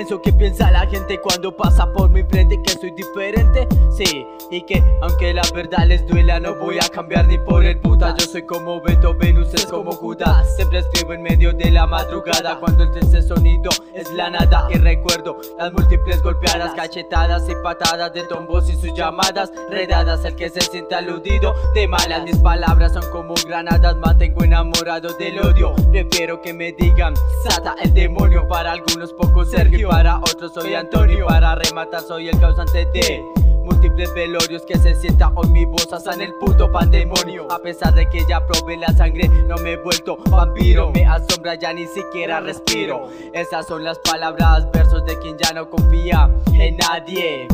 Pienso que piensa la gente cuando pasa por mi frente que soy diferente. Sí, y que aunque la verdad les duela no voy a cambiar ni por el puta Yo soy como Beto, Venus es como Judas. Siempre escribo en medio de la madrugada. Cuando el tercer sonido es la nada. Y recuerdo las múltiples golpeadas, cachetadas y patadas De tombos y sus llamadas redadas. El que se siente aludido de malas. Mis palabras son como granadas, mantengo enamorado del odio. Prefiero que me digan Sata el demonio Para algunos pocos Sergio Para otros soy Antonio. Para rematar soy el causante de Múltiples velorios que se sienta hoy mi voz en el puto pandemonio. A pesar de que ya probé la sangre no me he vuelto vampiro. Me asombra ya ni siquiera respiro. Esas son las palabras, versos de quien ya no confía en nadie.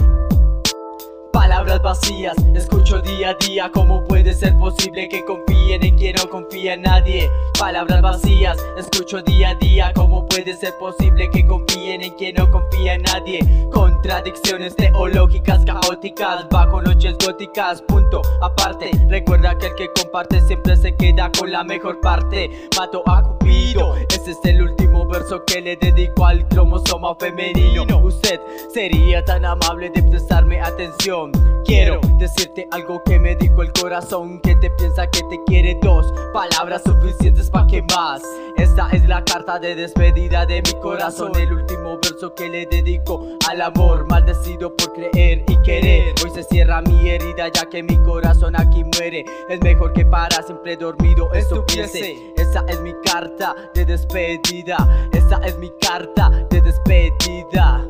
Palabras vacías, escucho día a día ¿Cómo puede ser posible que no confía en nadie? Palabras vacías, escucho día a día ¿Cómo puede ser posible que confíen en quien no confía en nadie? Contradicciones teológicas caóticas Bajo noches góticas, punto aparte Recuerda que el que comparte siempre se queda con la mejor parte Mato a Cupido, ese es el último que le dedico al cromosoma femenino. Usted sería tan amable de prestarme atención. Quiero decirte algo que me dijo el corazón Que te piensa que te quiere. Dos Palabras suficientes para que más. Esta es la carta de despedida de mi corazón. El último verso que le dedico al amor Maldecido por creer y querer. Hoy se cierra mi herida ya que mi corazón aquí muere. Es mejor que para siempre dormido estuviese Esa es mi carta de despedida. Esa es mi carta de despedida